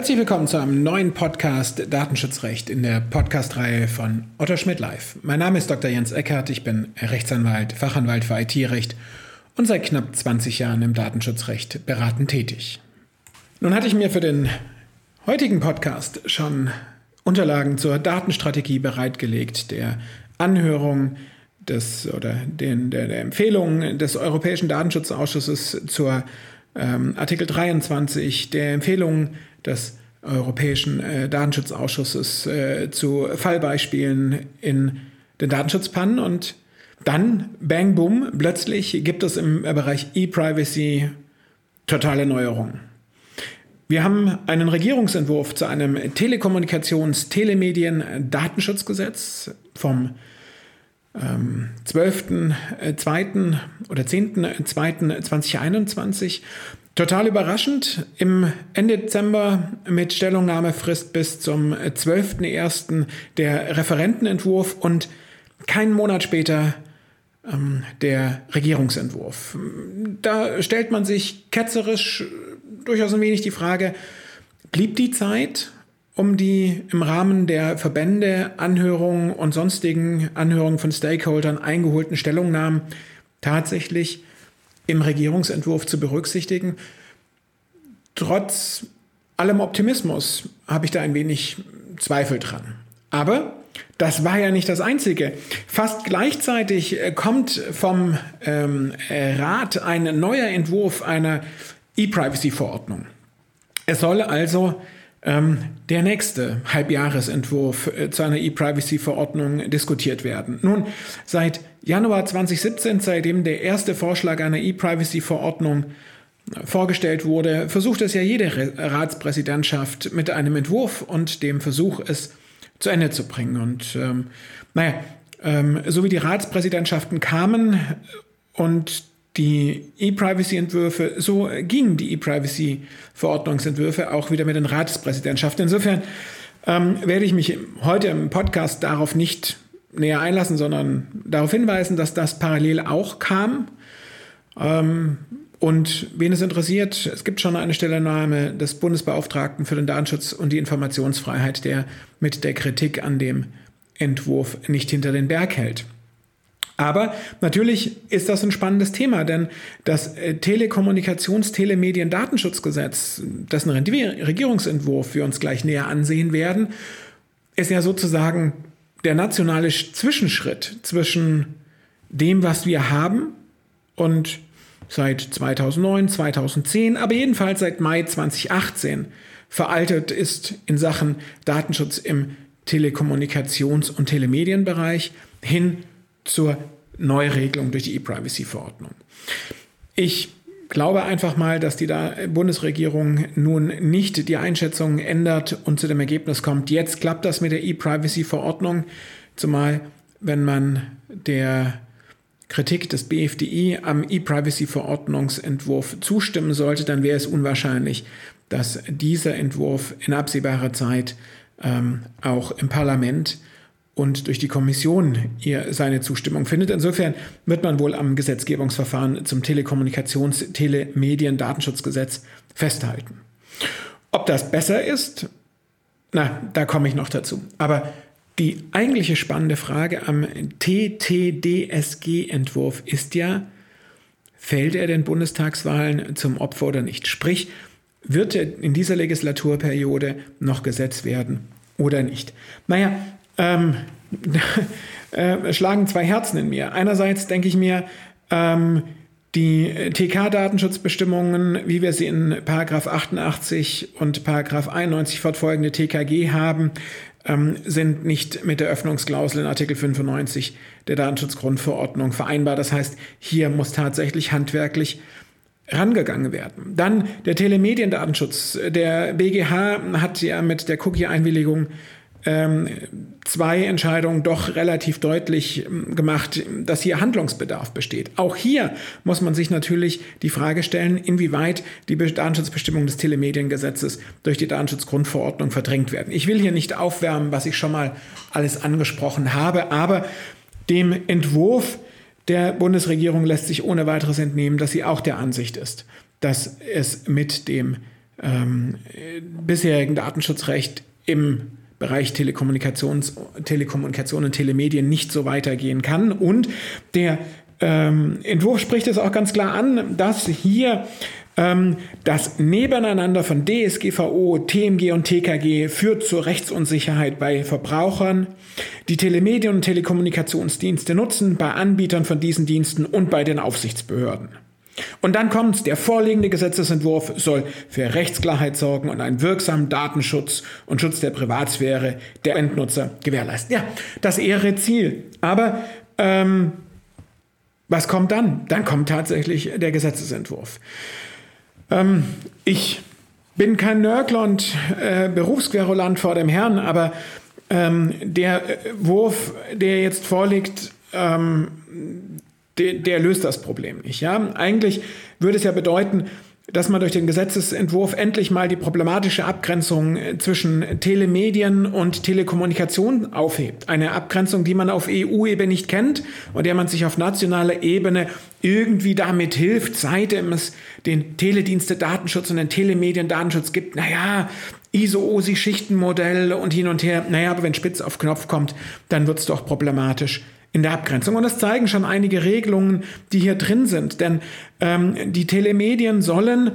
Herzlich willkommen zu einem neuen Podcast Datenschutzrecht in der Podcast-Reihe von Otto Schmidt Live. Mein Name ist Dr. Jens Eckert, ich bin Rechtsanwalt, Fachanwalt für IT-Recht und seit knapp 20 Jahren im Datenschutzrecht beratend tätig. Nun hatte ich mir für den heutigen Podcast schon Unterlagen zur Datenstrategie bereitgelegt, der Anhörung des oder den, der, der Empfehlung des Europäischen Datenschutzausschusses zur ähm, Artikel 23, der Empfehlung des Europäischen äh, Datenschutzausschusses äh, zu Fallbeispielen in den Datenschutzpannen und dann, bang, boom, plötzlich gibt es im Bereich E-Privacy totale Neuerungen. Wir haben einen Regierungsentwurf zu einem Telekommunikations-Telemedien-Datenschutzgesetz vom ähm, 12.02. oder 10.02.2021 Total überraschend, im Ende Dezember mit Stellungnahmefrist bis zum 12.01. der Referentenentwurf und keinen Monat später ähm, der Regierungsentwurf. Da stellt man sich ketzerisch durchaus ein wenig die Frage, blieb die Zeit, um die im Rahmen der Verbände, Anhörungen und sonstigen Anhörungen von Stakeholdern eingeholten Stellungnahmen tatsächlich im Regierungsentwurf zu berücksichtigen. Trotz allem Optimismus habe ich da ein wenig Zweifel dran. Aber das war ja nicht das Einzige. Fast gleichzeitig äh, kommt vom ähm, Rat ein neuer Entwurf einer E-Privacy-Verordnung. Es soll also ähm, der nächste Halbjahresentwurf äh, zu einer E-Privacy-Verordnung diskutiert werden. Nun, seit Januar 2017, seitdem der erste Vorschlag einer E-Privacy-Verordnung äh, vorgestellt wurde, versucht es ja jede Ratspräsidentschaft mit einem Entwurf und dem Versuch, es zu Ende zu bringen. Und ähm, naja, ähm, so wie die Ratspräsidentschaften kamen und die E-Privacy-Entwürfe, so gingen die E-Privacy-Verordnungsentwürfe auch wieder mit den Ratspräsidentschaften. Insofern ähm, werde ich mich heute im Podcast darauf nicht näher einlassen, sondern darauf hinweisen, dass das parallel auch kam. Ähm, und wen es interessiert, es gibt schon eine Stellungnahme des Bundesbeauftragten für den Datenschutz und die Informationsfreiheit, der mit der Kritik an dem Entwurf nicht hinter den Berg hält. Aber natürlich ist das ein spannendes Thema, denn das äh, Telekommunikations-Telemedien-Datenschutzgesetz, dessen Regierungsentwurf wir uns gleich näher ansehen werden, ist ja sozusagen der nationale Zwischenschritt zwischen dem, was wir haben und seit 2009, 2010, aber jedenfalls seit Mai 2018 veraltet ist in Sachen Datenschutz im Telekommunikations- und Telemedienbereich hin zur Neuregelung durch die E-Privacy-Verordnung. Ich glaube einfach mal, dass die Bundesregierung nun nicht die Einschätzung ändert und zu dem Ergebnis kommt, jetzt klappt das mit der E-Privacy-Verordnung, zumal wenn man der Kritik des BFDI am E-Privacy-Verordnungsentwurf zustimmen sollte, dann wäre es unwahrscheinlich, dass dieser Entwurf in absehbarer Zeit ähm, auch im Parlament und durch die Kommission ihr seine Zustimmung findet. Insofern wird man wohl am Gesetzgebungsverfahren zum Telekommunikations-, Telemedien-, Datenschutzgesetz festhalten. Ob das besser ist, na, da komme ich noch dazu. Aber die eigentliche spannende Frage am TTDSG-Entwurf ist ja, fällt er den Bundestagswahlen zum Opfer oder nicht? Sprich, wird er in dieser Legislaturperiode noch Gesetz werden oder nicht? Naja, ähm, äh, schlagen zwei Herzen in mir. Einerseits denke ich mir, ähm, die TK-Datenschutzbestimmungen, wie wir sie in Paragraph 88 und Paragraph 91 fortfolgende TKG haben, ähm, sind nicht mit der Öffnungsklausel in Artikel 95 der Datenschutzgrundverordnung vereinbar. Das heißt, hier muss tatsächlich handwerklich rangegangen werden. Dann der Telemediendatenschutz. Der BGH hat ja mit der Cookie-Einwilligung zwei Entscheidungen doch relativ deutlich ähm, gemacht, dass hier Handlungsbedarf besteht. Auch hier muss man sich natürlich die Frage stellen, inwieweit die Datenschutzbestimmungen des Telemediengesetzes durch die Datenschutzgrundverordnung verdrängt werden. Ich will hier nicht aufwärmen, was ich schon mal alles angesprochen habe, aber dem Entwurf der Bundesregierung lässt sich ohne weiteres entnehmen, dass sie auch der Ansicht ist, dass es mit dem ähm, bisherigen Datenschutzrecht im Bereich Telekommunikations, Telekommunikation und Telemedien nicht so weitergehen kann. Und der ähm, Entwurf spricht es auch ganz klar an, dass hier ähm, das Nebeneinander von DSGVO, TMG und TKG führt zur Rechtsunsicherheit bei Verbrauchern, die Telemedien- und Telekommunikationsdienste nutzen, bei Anbietern von diesen Diensten und bei den Aufsichtsbehörden. Und dann kommt, der vorliegende Gesetzesentwurf soll für Rechtsklarheit sorgen und einen wirksamen Datenschutz und Schutz der Privatsphäre der Endnutzer gewährleisten. Ja, das ehre Ziel. Aber ähm, was kommt dann? Dann kommt tatsächlich der Gesetzesentwurf. Ähm, ich bin kein Nörgler und äh, Berufsquerulant vor dem Herrn, aber ähm, der Wurf, der jetzt vorliegt, ähm, der, der löst das Problem nicht. Ja? Eigentlich würde es ja bedeuten, dass man durch den Gesetzesentwurf endlich mal die problematische Abgrenzung äh, zwischen Telemedien und Telekommunikation aufhebt. Eine Abgrenzung, die man auf EU-Ebene nicht kennt und der man sich auf nationaler Ebene irgendwie damit hilft, seitdem es den Teledienste-Datenschutz und den Telemedien-Datenschutz gibt. Naja, ISO-OSI-Schichtenmodell und hin und her. Naja, aber wenn Spitz auf Knopf kommt, dann wird es doch problematisch in der Abgrenzung. Und das zeigen schon einige Regelungen, die hier drin sind. Denn ähm, die Telemedien sollen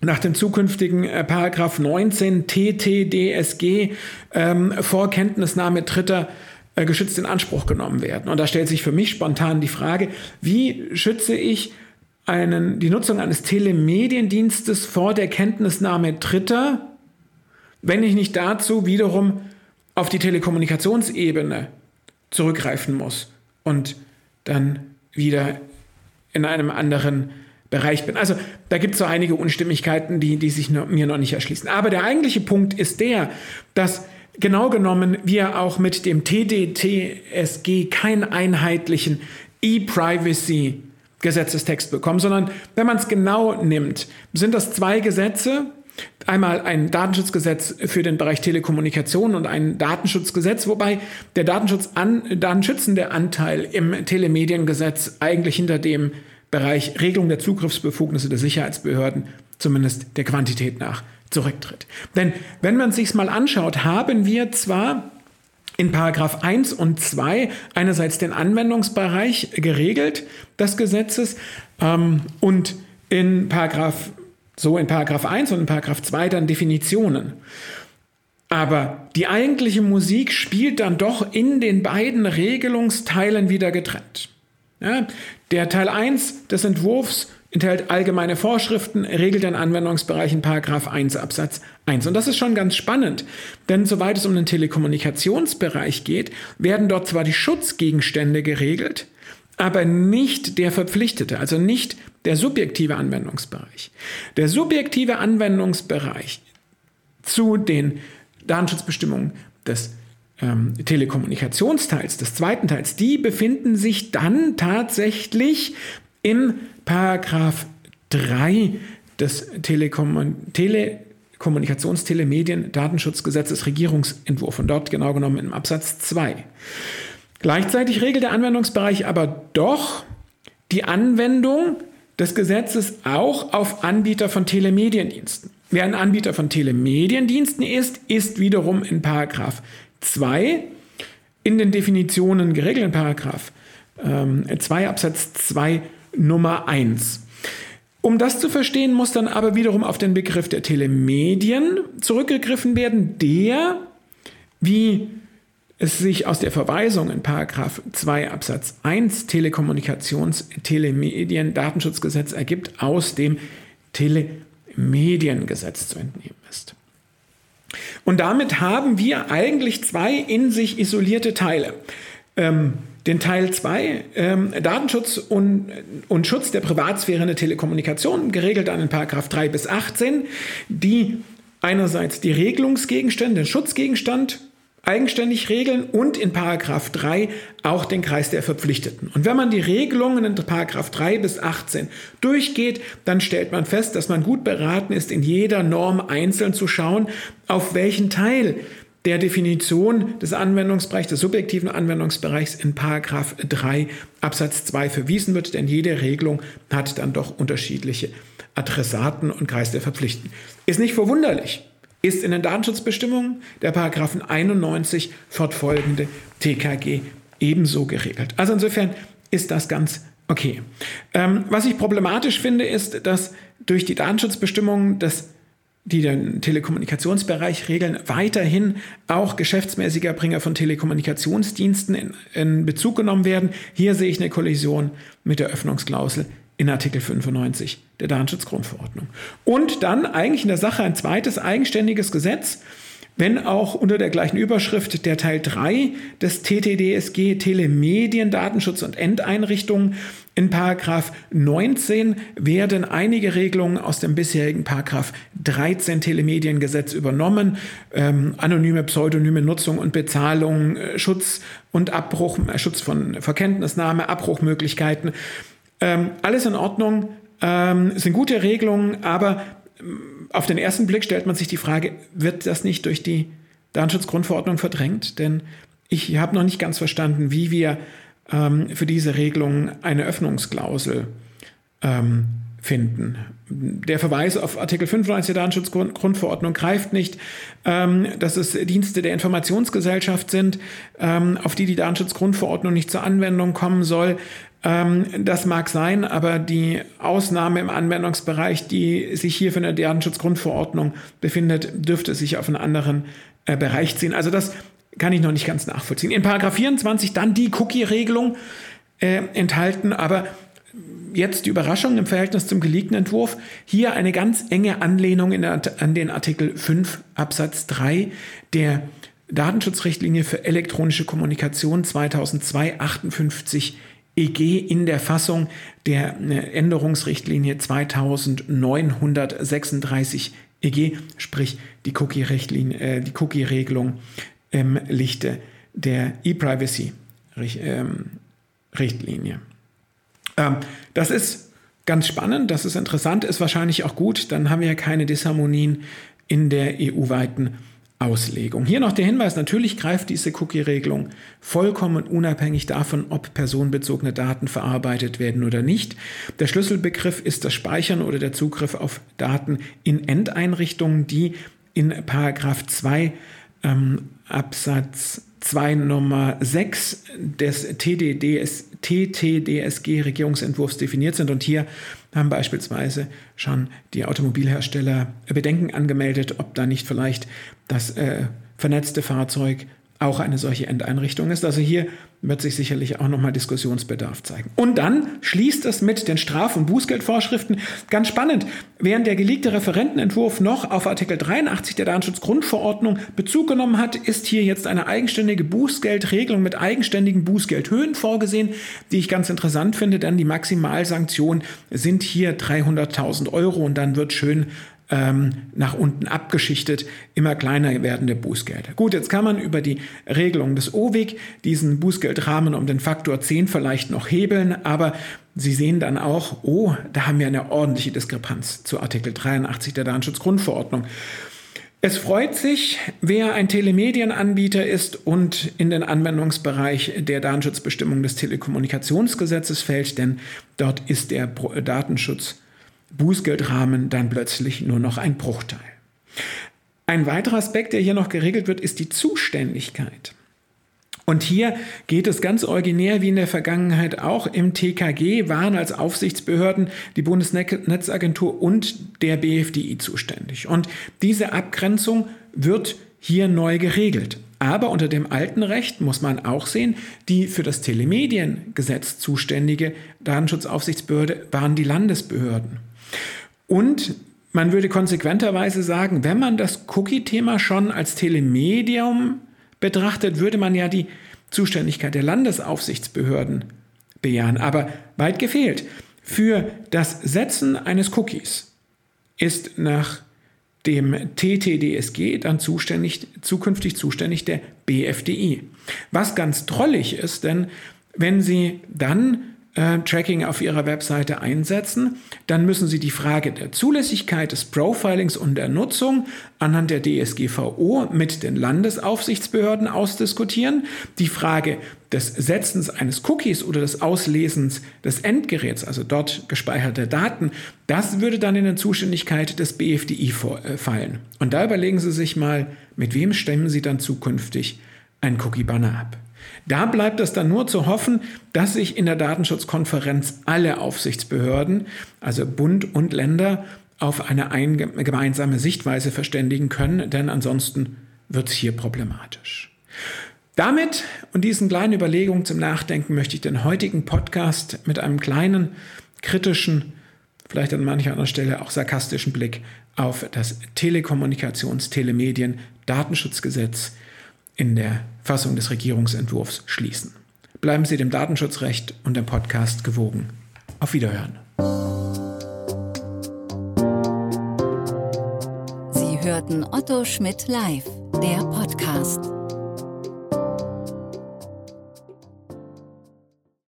nach dem zukünftigen äh, Paragraph 19 TTDSG ähm, vor Kenntnisnahme Dritter äh, geschützt in Anspruch genommen werden. Und da stellt sich für mich spontan die Frage, wie schütze ich einen, die Nutzung eines Telemediendienstes vor der Kenntnisnahme Dritter, wenn ich nicht dazu wiederum auf die Telekommunikationsebene zurückgreifen muss und dann wieder in einem anderen Bereich bin. Also da gibt es so einige Unstimmigkeiten, die, die sich noch, mir noch nicht erschließen. Aber der eigentliche Punkt ist der, dass genau genommen wir auch mit dem TDTSG keinen einheitlichen E-Privacy Gesetzestext bekommen, sondern wenn man es genau nimmt, sind das zwei Gesetze, Einmal ein Datenschutzgesetz für den Bereich Telekommunikation und ein Datenschutzgesetz, wobei der Datenschutz an, datenschützende Anteil im Telemediengesetz eigentlich hinter dem Bereich Regelung der Zugriffsbefugnisse der Sicherheitsbehörden zumindest der Quantität nach zurücktritt. Denn wenn man sich mal anschaut, haben wir zwar in Paragraph 1 und 2 einerseits den Anwendungsbereich geregelt des Gesetzes ähm, und in Paragraph so in Paragraph 1 und in Paragraph 2 dann Definitionen. Aber die eigentliche Musik spielt dann doch in den beiden Regelungsteilen wieder getrennt. Ja, der Teil 1 des Entwurfs enthält allgemeine Vorschriften, regelt den Anwendungsbereich in Paragraph 1 Absatz 1. Und das ist schon ganz spannend, denn soweit es um den Telekommunikationsbereich geht, werden dort zwar die Schutzgegenstände geregelt, aber nicht der Verpflichtete, also nicht der subjektive Anwendungsbereich. Der subjektive Anwendungsbereich zu den Datenschutzbestimmungen des ähm, Telekommunikationsteils, des zweiten Teils, die befinden sich dann tatsächlich im Paragraph 3 des Telekom Telekommunikationstelemedien-Datenschutzgesetzes Regierungsentwurf und dort genau genommen im Absatz 2. Gleichzeitig regelt der Anwendungsbereich aber doch die Anwendung des Gesetzes auch auf Anbieter von Telemediendiensten. Wer ein Anbieter von Telemediendiensten ist, ist wiederum in Paragraph 2 in den Definitionen geregelt, in Paragraph ähm, 2 Absatz 2 Nummer 1. Um das zu verstehen, muss dann aber wiederum auf den Begriff der Telemedien zurückgegriffen werden, der, wie es sich aus der Verweisung in Paragraph 2 Absatz 1 Telekommunikations-, Telemedien-, Datenschutzgesetz ergibt, aus dem Telemediengesetz zu entnehmen ist. Und damit haben wir eigentlich zwei in sich isolierte Teile. Ähm, den Teil 2, ähm, Datenschutz und, und Schutz der Privatsphäre in der Telekommunikation, geregelt an den Paragraph 3 bis 18, die einerseits die Regelungsgegenstände, den Schutzgegenstand eigenständig regeln und in Paragraph 3 auch den Kreis der Verpflichteten. Und wenn man die Regelungen in Paragraph 3 bis 18 durchgeht, dann stellt man fest, dass man gut beraten ist, in jeder Norm einzeln zu schauen, auf welchen Teil der Definition des Anwendungsbereichs, des subjektiven Anwendungsbereichs in Paragraph 3 Absatz 2 verwiesen wird, denn jede Regelung hat dann doch unterschiedliche Adressaten und Kreis der Verpflichteten. Ist nicht verwunderlich ist in den Datenschutzbestimmungen der Paragraphen 91 fortfolgende TKG ebenso geregelt. Also insofern ist das ganz okay. Ähm, was ich problematisch finde, ist, dass durch die Datenschutzbestimmungen das die den Telekommunikationsbereich regeln, weiterhin auch geschäftsmäßiger Bringer von Telekommunikationsdiensten in, in Bezug genommen werden. Hier sehe ich eine Kollision mit der Öffnungsklausel in Artikel 95 der Datenschutzgrundverordnung. Und dann eigentlich in der Sache ein zweites eigenständiges Gesetz, wenn auch unter der gleichen Überschrift der Teil 3 des TTDSG Telemedien, Datenschutz und Endeinrichtungen. In Paragraph 19 werden einige Regelungen aus dem bisherigen Paragraph 13 Telemediengesetz übernommen. Ähm, anonyme, pseudonyme Nutzung und Bezahlung, äh, Schutz und Abbruch, äh, Schutz von Verkenntnisnahme, Abbruchmöglichkeiten. Ähm, alles in Ordnung, ähm, sind gute Regelungen, aber ähm, auf den ersten Blick stellt man sich die Frage, wird das nicht durch die Datenschutzgrundverordnung verdrängt? Denn ich habe noch nicht ganz verstanden, wie wir ähm, für diese Regelung eine Öffnungsklausel ähm, finden. Der Verweis auf Artikel 95 der Datenschutzgrundverordnung greift nicht, ähm, dass es Dienste der Informationsgesellschaft sind, ähm, auf die die Datenschutzgrundverordnung nicht zur Anwendung kommen soll. Ähm, das mag sein, aber die Ausnahme im Anwendungsbereich, die sich hier für eine Datenschutzgrundverordnung befindet, dürfte sich auf einen anderen äh, Bereich ziehen. Also das kann ich noch nicht ganz nachvollziehen. In Paragraph 24 dann die Cookie-Regelung äh, enthalten, aber jetzt die Überraschung im Verhältnis zum geleakten Entwurf. Hier eine ganz enge Anlehnung der, an den Artikel 5 Absatz 3 der Datenschutzrichtlinie für elektronische Kommunikation 2002 58 EG in der Fassung der äh, Änderungsrichtlinie 2936 EG, sprich die Cookie-Regelung äh, die Cookie im Lichte der E-Privacy-Richtlinie. Ähm, das ist ganz spannend, das ist interessant, ist wahrscheinlich auch gut, dann haben wir ja keine Disharmonien in der EU-weiten Auslegung. Hier noch der Hinweis, natürlich greift diese Cookie-Regelung vollkommen unabhängig davon, ob personenbezogene Daten verarbeitet werden oder nicht. Der Schlüsselbegriff ist das Speichern oder der Zugriff auf Daten in Endeinrichtungen, die in Paragraph 2 ähm, Absatz 2 Nummer 6 des TDDS, TTDSG Regierungsentwurfs definiert sind. Und hier haben beispielsweise schon die Automobilhersteller Bedenken angemeldet, ob da nicht vielleicht das äh, vernetzte Fahrzeug auch eine solche Endeinrichtung ist. Also hier wird sich sicherlich auch nochmal Diskussionsbedarf zeigen. Und dann schließt es mit den Straf- und Bußgeldvorschriften. Ganz spannend, während der geleakte Referentenentwurf noch auf Artikel 83 der Datenschutzgrundverordnung Bezug genommen hat, ist hier jetzt eine eigenständige Bußgeldregelung mit eigenständigen Bußgeldhöhen vorgesehen, die ich ganz interessant finde, denn die Maximalsanktionen sind hier 300.000 Euro und dann wird schön ähm, nach unten abgeschichtet, immer kleiner werdende Bußgelder. Gut, jetzt kann man über die Regelung des OWIG diesen Bußgeldrahmen um den Faktor 10 vielleicht noch hebeln, aber Sie sehen dann auch, oh, da haben wir eine ordentliche Diskrepanz zu Artikel 83 der Datenschutzgrundverordnung. Es freut sich, wer ein Telemedienanbieter ist und in den Anwendungsbereich der Datenschutzbestimmung des Telekommunikationsgesetzes fällt, denn dort ist der Datenschutz Bußgeldrahmen dann plötzlich nur noch ein Bruchteil. Ein weiterer Aspekt, der hier noch geregelt wird, ist die Zuständigkeit. Und hier geht es ganz originär wie in der Vergangenheit auch. Im TKG waren als Aufsichtsbehörden die Bundesnetzagentur und der BFDI zuständig. Und diese Abgrenzung wird hier neu geregelt. Aber unter dem alten Recht muss man auch sehen, die für das Telemediengesetz zuständige Datenschutzaufsichtsbehörde waren die Landesbehörden. Und man würde konsequenterweise sagen, wenn man das Cookie-Thema schon als Telemedium betrachtet, würde man ja die Zuständigkeit der Landesaufsichtsbehörden bejahen. Aber weit gefehlt. Für das Setzen eines Cookies ist nach dem TTDSG dann zuständig, zukünftig zuständig der BFDI. Was ganz drollig ist, denn wenn Sie dann äh, Tracking auf Ihrer Webseite einsetzen, dann müssen Sie die Frage der Zulässigkeit des Profilings und der Nutzung anhand der DSGVO mit den Landesaufsichtsbehörden ausdiskutieren. Die Frage des Setzens eines Cookies oder des Auslesens des Endgeräts, also dort gespeicherte Daten, das würde dann in der Zuständigkeit des BFDI äh, fallen. Und da überlegen Sie sich mal, mit wem stemmen Sie dann zukünftig ein Cookie-Banner ab. Da bleibt es dann nur zu hoffen, dass sich in der Datenschutzkonferenz alle Aufsichtsbehörden, also Bund und Länder, auf eine gemeinsame Sichtweise verständigen können, denn ansonsten wird es hier problematisch. Damit und diesen kleinen Überlegungen zum Nachdenken möchte ich den heutigen Podcast mit einem kleinen, kritischen, vielleicht an mancher anderen Stelle auch sarkastischen Blick auf das Telekommunikations-, Telemedien-, Datenschutzgesetz in der Fassung des Regierungsentwurfs schließen. Bleiben Sie dem Datenschutzrecht und dem Podcast gewogen. Auf Wiederhören. Sie hörten Otto Schmidt live, der Podcast.